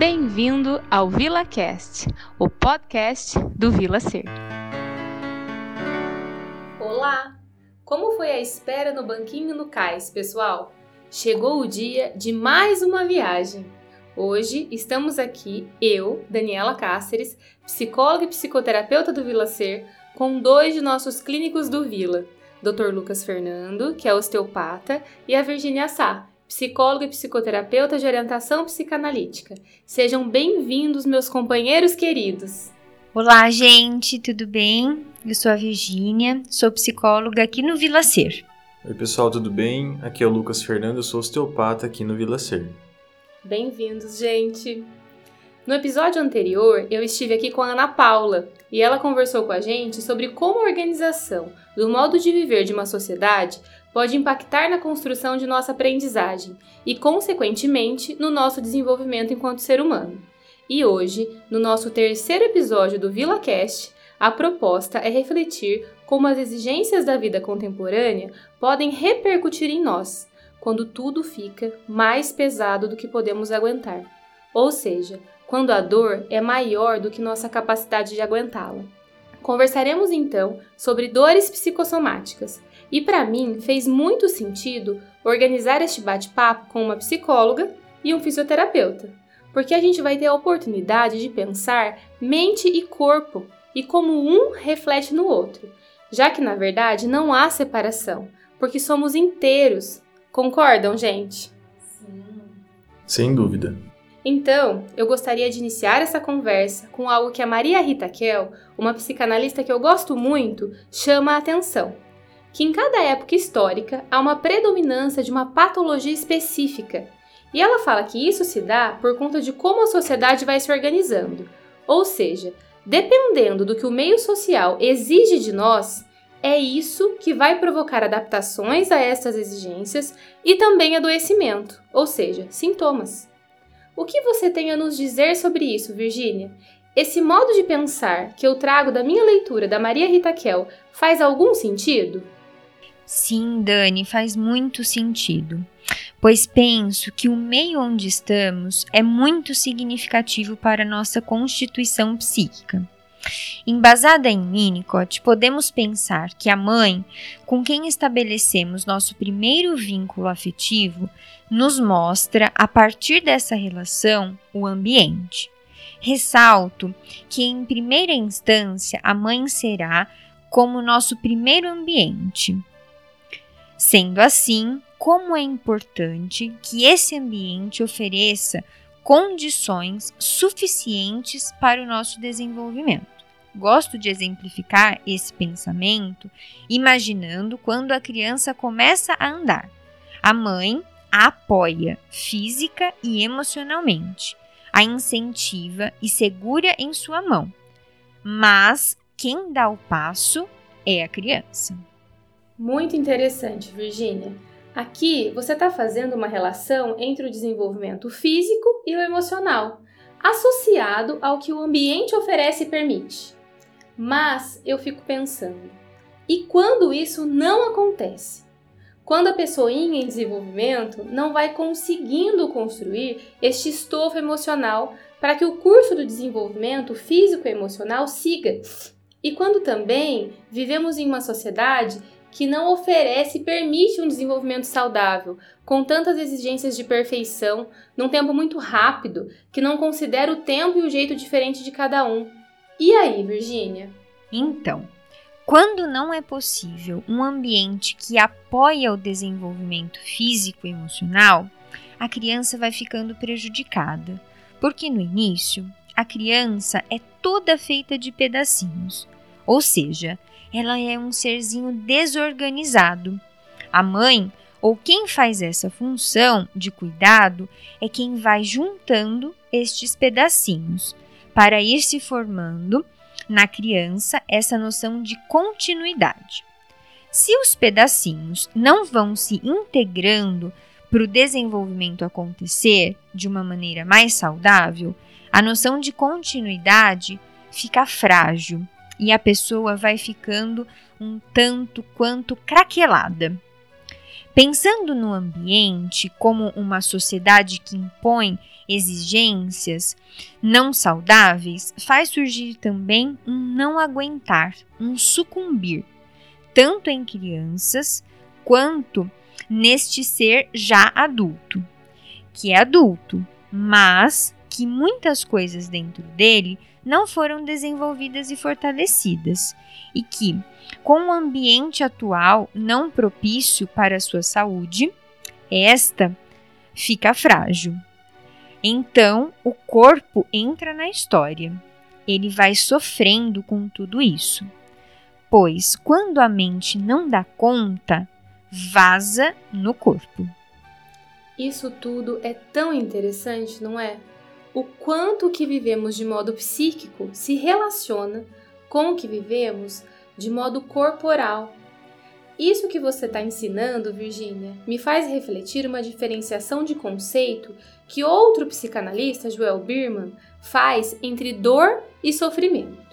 Bem-vindo ao VilaCast, o podcast do Vila Ser. Olá! Como foi a espera no banquinho no cais, pessoal? Chegou o dia de mais uma viagem. Hoje estamos aqui, eu, Daniela Cáceres, psicóloga e psicoterapeuta do Vila Ser, com dois de nossos clínicos do Vila, Dr. Lucas Fernando, que é osteopata, e a Virginia Sá, psicóloga e psicoterapeuta de orientação psicanalítica. Sejam bem-vindos, meus companheiros queridos. Olá, gente, tudo bem? Eu sou a Virgínia, sou psicóloga aqui no Vila Ser. Oi, pessoal, tudo bem? Aqui é o Lucas Fernando, eu sou osteopata aqui no Vila Ser. Bem-vindos, gente! No episódio anterior, eu estive aqui com a Ana Paula e ela conversou com a gente sobre como a organização do modo de viver de uma sociedade pode impactar na construção de nossa aprendizagem e, consequentemente, no nosso desenvolvimento enquanto ser humano. E hoje, no nosso terceiro episódio do VilaCast, a proposta é refletir como as exigências da vida contemporânea podem repercutir em nós, quando tudo fica mais pesado do que podemos aguentar. Ou seja, quando a dor é maior do que nossa capacidade de aguentá-la. Conversaremos então sobre dores psicossomáticas, e para mim fez muito sentido organizar este bate-papo com uma psicóloga e um fisioterapeuta, porque a gente vai ter a oportunidade de pensar mente e corpo e como um reflete no outro, já que na verdade não há separação, porque somos inteiros. Concordam, gente? Sim. Sem dúvida. Então, eu gostaria de iniciar essa conversa com algo que a Maria Rita Kell, uma psicanalista que eu gosto muito, chama a atenção que em cada época histórica há uma predominância de uma patologia específica. E ela fala que isso se dá por conta de como a sociedade vai se organizando. Ou seja, dependendo do que o meio social exige de nós, é isso que vai provocar adaptações a estas exigências e também adoecimento, ou seja, sintomas. O que você tem a nos dizer sobre isso, Virginia? Esse modo de pensar que eu trago da minha leitura da Maria Rita Kell faz algum sentido? Sim, Dani, faz muito sentido, pois penso que o meio onde estamos é muito significativo para nossa constituição psíquica. Embasada em Winnicott, podemos pensar que a mãe, com quem estabelecemos nosso primeiro vínculo afetivo, nos mostra, a partir dessa relação, o ambiente. Ressalto que, em primeira instância, a mãe será como nosso primeiro ambiente. Sendo assim, como é importante que esse ambiente ofereça condições suficientes para o nosso desenvolvimento. Gosto de exemplificar esse pensamento imaginando quando a criança começa a andar. A mãe a apoia física e emocionalmente, a incentiva e segura em sua mão. Mas quem dá o passo é a criança. Muito interessante, Virginia. Aqui você está fazendo uma relação entre o desenvolvimento físico e o emocional, associado ao que o ambiente oferece e permite. Mas eu fico pensando, e quando isso não acontece? Quando a pessoinha em desenvolvimento não vai conseguindo construir este estofo emocional para que o curso do desenvolvimento físico e emocional siga. E quando também vivemos em uma sociedade que não oferece e permite um desenvolvimento saudável, com tantas exigências de perfeição, num tempo muito rápido, que não considera o tempo e o jeito diferente de cada um. E aí, Virgínia? Então, quando não é possível um ambiente que apoia o desenvolvimento físico e emocional, a criança vai ficando prejudicada, porque no início a criança é toda feita de pedacinhos, ou seja, ela é um serzinho desorganizado. A mãe, ou quem faz essa função de cuidado, é quem vai juntando estes pedacinhos para ir se formando na criança essa noção de continuidade. Se os pedacinhos não vão se integrando para o desenvolvimento acontecer de uma maneira mais saudável, a noção de continuidade fica frágil e a pessoa vai ficando um tanto quanto craquelada. Pensando no ambiente como uma sociedade que impõe exigências não saudáveis, faz surgir também um não aguentar, um sucumbir, tanto em crianças quanto neste ser já adulto, que é adulto, mas que muitas coisas dentro dele não foram desenvolvidas e fortalecidas, e que, com o ambiente atual não propício para a sua saúde, esta fica frágil. Então, o corpo entra na história. Ele vai sofrendo com tudo isso. Pois, quando a mente não dá conta, vaza no corpo. Isso tudo é tão interessante, não é? O quanto o que vivemos de modo psíquico se relaciona com o que vivemos de modo corporal. Isso que você está ensinando, Virginia, me faz refletir uma diferenciação de conceito que outro psicanalista, Joel Birman, faz entre dor e sofrimento.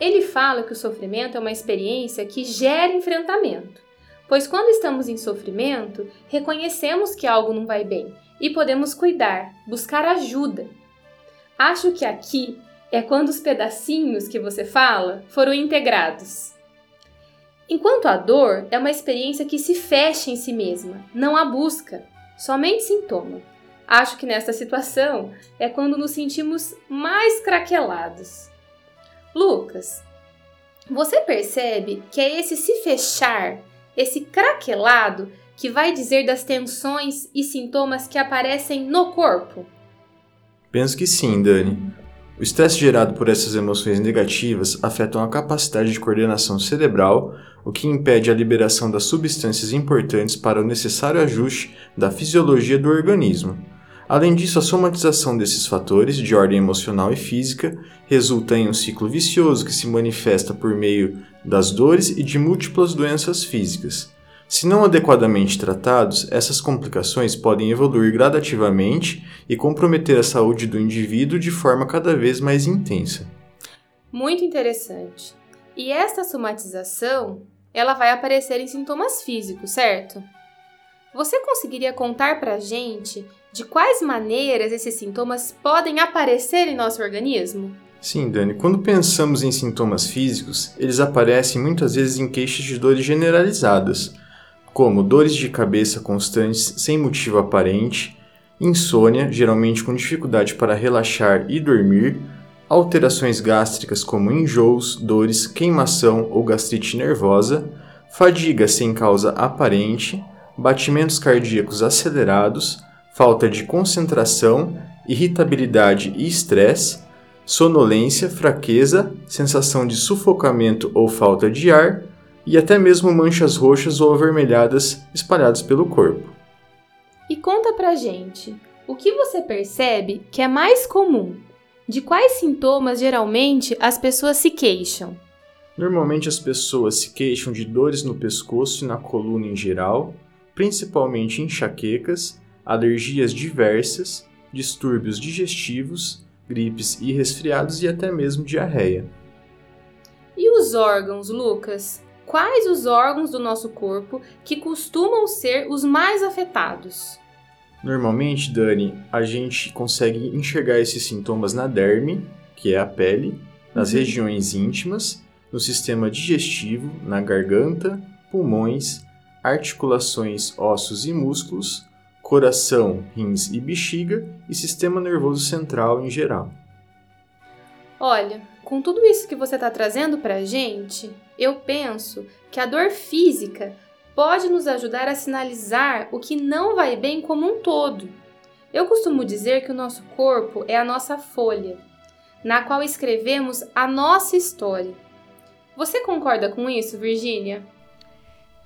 Ele fala que o sofrimento é uma experiência que gera enfrentamento, pois quando estamos em sofrimento, reconhecemos que algo não vai bem e podemos cuidar, buscar ajuda. Acho que aqui é quando os pedacinhos que você fala foram integrados. Enquanto a dor é uma experiência que se fecha em si mesma, não a busca, somente sintoma. Acho que nesta situação é quando nos sentimos mais craquelados. Lucas, você percebe que é esse se fechar, esse craquelado, que vai dizer das tensões e sintomas que aparecem no corpo? Penso que sim, Dani. O estresse gerado por essas emoções negativas afetam a capacidade de coordenação cerebral, o que impede a liberação das substâncias importantes para o necessário ajuste da fisiologia do organismo. Além disso, a somatização desses fatores, de ordem emocional e física, resulta em um ciclo vicioso que se manifesta por meio das dores e de múltiplas doenças físicas. Se não adequadamente tratados, essas complicações podem evoluir gradativamente e comprometer a saúde do indivíduo de forma cada vez mais intensa. Muito interessante. E esta somatização, ela vai aparecer em sintomas físicos, certo? Você conseguiria contar pra gente de quais maneiras esses sintomas podem aparecer em nosso organismo? Sim, Dani. Quando pensamos em sintomas físicos, eles aparecem muitas vezes em queixas de dores generalizadas, como dores de cabeça constantes sem motivo aparente, insônia, geralmente com dificuldade para relaxar e dormir, alterações gástricas como enjoos, dores, queimação ou gastrite nervosa, fadiga sem causa aparente, batimentos cardíacos acelerados, falta de concentração, irritabilidade e estresse, sonolência, fraqueza, sensação de sufocamento ou falta de ar, e até mesmo manchas roxas ou avermelhadas espalhadas pelo corpo. E conta pra gente, o que você percebe que é mais comum? De quais sintomas geralmente as pessoas se queixam? Normalmente as pessoas se queixam de dores no pescoço e na coluna em geral, principalmente enxaquecas, alergias diversas, distúrbios digestivos, gripes e resfriados e até mesmo diarreia. E os órgãos, Lucas? Quais os órgãos do nosso corpo que costumam ser os mais afetados. Normalmente, Dani, a gente consegue enxergar esses sintomas na derme, que é a pele, nas uhum. regiões íntimas, no sistema digestivo, na garganta, pulmões, articulações, ossos e músculos, coração, rins e bexiga e sistema nervoso central em geral. Olha, com tudo isso que você está trazendo para a gente, eu penso que a dor física pode nos ajudar a sinalizar o que não vai bem como um todo. Eu costumo dizer que o nosso corpo é a nossa folha, na qual escrevemos a nossa história. Você concorda com isso, Virginia?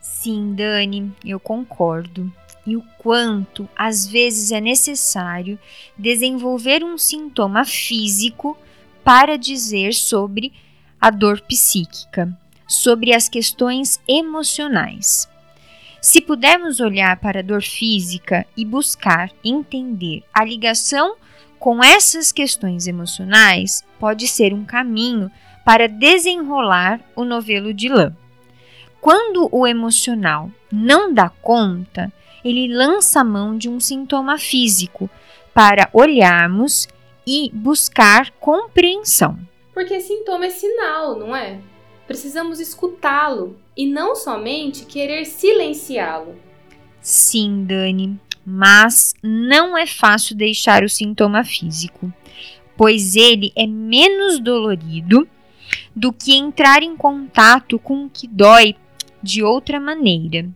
Sim, Dani, eu concordo. E o quanto às vezes é necessário desenvolver um sintoma físico para dizer sobre a dor psíquica, sobre as questões emocionais. Se pudermos olhar para a dor física e buscar entender a ligação com essas questões emocionais, pode ser um caminho para desenrolar o novelo de lã. Quando o emocional não dá conta, ele lança a mão de um sintoma físico para olharmos e buscar compreensão. Porque sintoma é sinal, não é? Precisamos escutá-lo e não somente querer silenciá-lo. Sim, Dani, mas não é fácil deixar o sintoma físico, pois ele é menos dolorido do que entrar em contato com o que dói de outra maneira,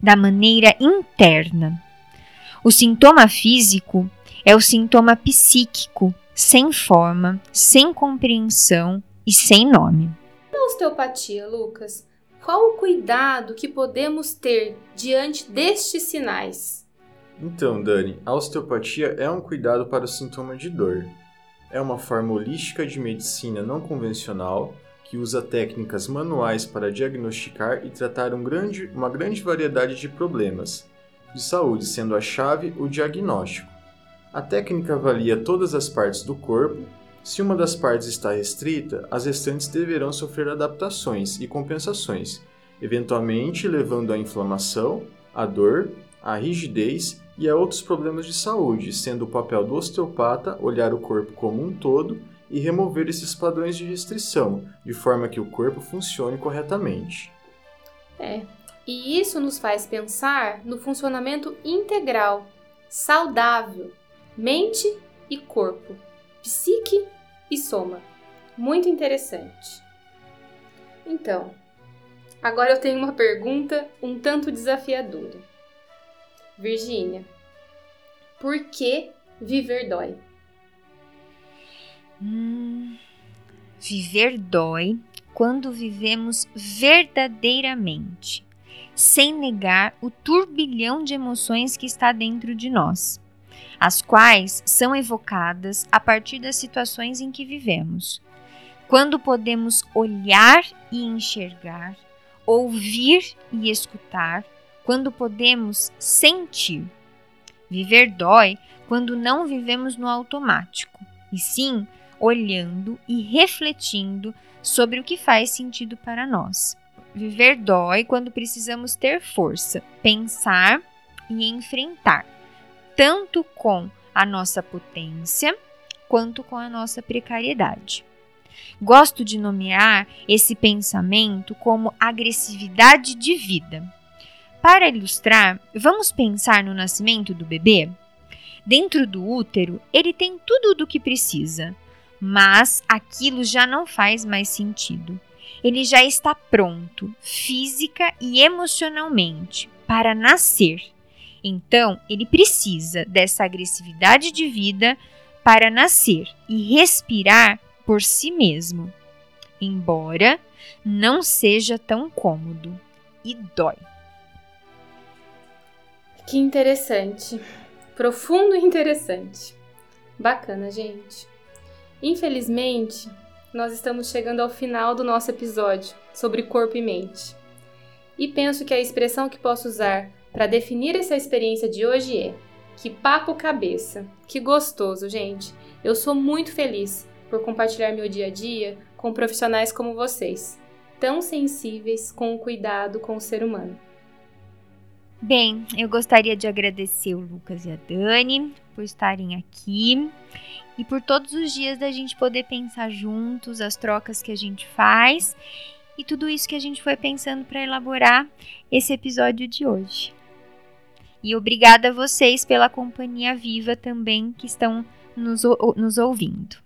da maneira interna. O sintoma físico é o sintoma psíquico, sem forma, sem compreensão e sem nome. Osteopatia, Lucas, qual o cuidado que podemos ter diante destes sinais? Então, Dani, a osteopatia é um cuidado para o sintoma de dor. É uma forma holística de medicina não convencional que usa técnicas manuais para diagnosticar e tratar um grande, uma grande variedade de problemas de saúde, sendo a chave o diagnóstico. A técnica avalia todas as partes do corpo. Se uma das partes está restrita, as restantes deverão sofrer adaptações e compensações, eventualmente levando à inflamação, à dor, à rigidez e a outros problemas de saúde, sendo o papel do osteopata olhar o corpo como um todo e remover esses padrões de restrição, de forma que o corpo funcione corretamente. É, e isso nos faz pensar no funcionamento integral, saudável, mente e corpo, psique e soma. Muito interessante. Então, agora eu tenho uma pergunta um tanto desafiadora. Virgínia, por que viver dói? Hum, viver dói quando vivemos verdadeiramente, sem negar o turbilhão de emoções que está dentro de nós, as quais são evocadas a partir das situações em que vivemos. Quando podemos olhar e enxergar, ouvir e escutar, quando podemos sentir. Viver dói quando não vivemos no automático, e sim olhando e refletindo sobre o que faz sentido para nós. Viver dói quando precisamos ter força, pensar e enfrentar, tanto com a nossa potência quanto com a nossa precariedade. Gosto de nomear esse pensamento como agressividade de vida. Para ilustrar, vamos pensar no nascimento do bebê? Dentro do útero, ele tem tudo o que precisa, mas aquilo já não faz mais sentido. Ele já está pronto, física e emocionalmente, para nascer. Então, ele precisa dessa agressividade de vida para nascer e respirar por si mesmo, embora não seja tão cômodo e dói. Que interessante. Profundo e interessante. Bacana, gente. Infelizmente, nós estamos chegando ao final do nosso episódio sobre corpo e mente. E penso que a expressão que posso usar para definir essa experiência de hoje é: que papo cabeça. Que gostoso, gente. Eu sou muito feliz por compartilhar meu dia a dia com profissionais como vocês, tão sensíveis com o cuidado com o ser humano. Bem, eu gostaria de agradecer o Lucas e a Dani por estarem aqui e por todos os dias da gente poder pensar juntos, as trocas que a gente faz e tudo isso que a gente foi pensando para elaborar esse episódio de hoje. E obrigada a vocês pela companhia viva também que estão nos, nos ouvindo.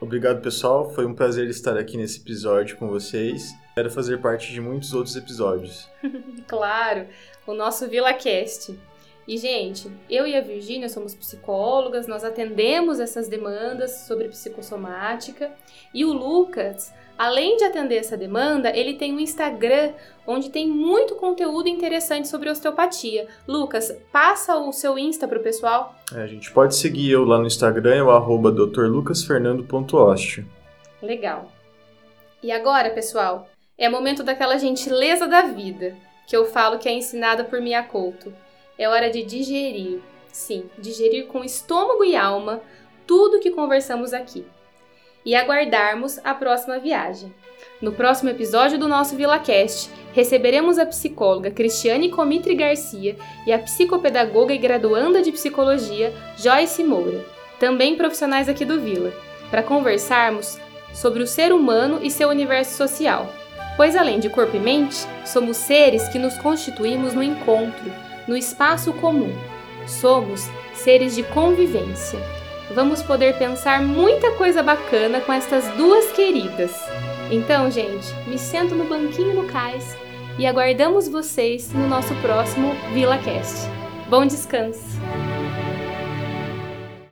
Obrigado, pessoal. Foi um prazer estar aqui nesse episódio com vocês. Quero fazer parte de muitos outros episódios. claro, o nosso VilaCast. E, gente, eu e a Virgínia somos psicólogas, nós atendemos essas demandas sobre psicossomática. E o Lucas, além de atender essa demanda, ele tem um Instagram onde tem muito conteúdo interessante sobre osteopatia. Lucas, passa o seu Insta para o pessoal. É, a gente pode seguir eu lá no Instagram, é o arroba drlucasfernando.oste. Legal. E agora, pessoal, é momento daquela gentileza da vida, que eu falo que é ensinada por Mia Couto. É hora de digerir. Sim, digerir com estômago e alma tudo que conversamos aqui. E aguardarmos a próxima viagem. No próximo episódio do nosso VilaCast, receberemos a psicóloga Cristiane Comitri Garcia e a psicopedagoga e graduanda de psicologia Joyce Moura, também profissionais aqui do Vila, para conversarmos sobre o ser humano e seu universo social. Pois além de corpo e mente, somos seres que nos constituímos no encontro, no espaço comum. Somos seres de convivência. Vamos poder pensar muita coisa bacana com estas duas queridas. Então, gente, me sento no banquinho no cais e aguardamos vocês no nosso próximo VilaCast. Bom descanso!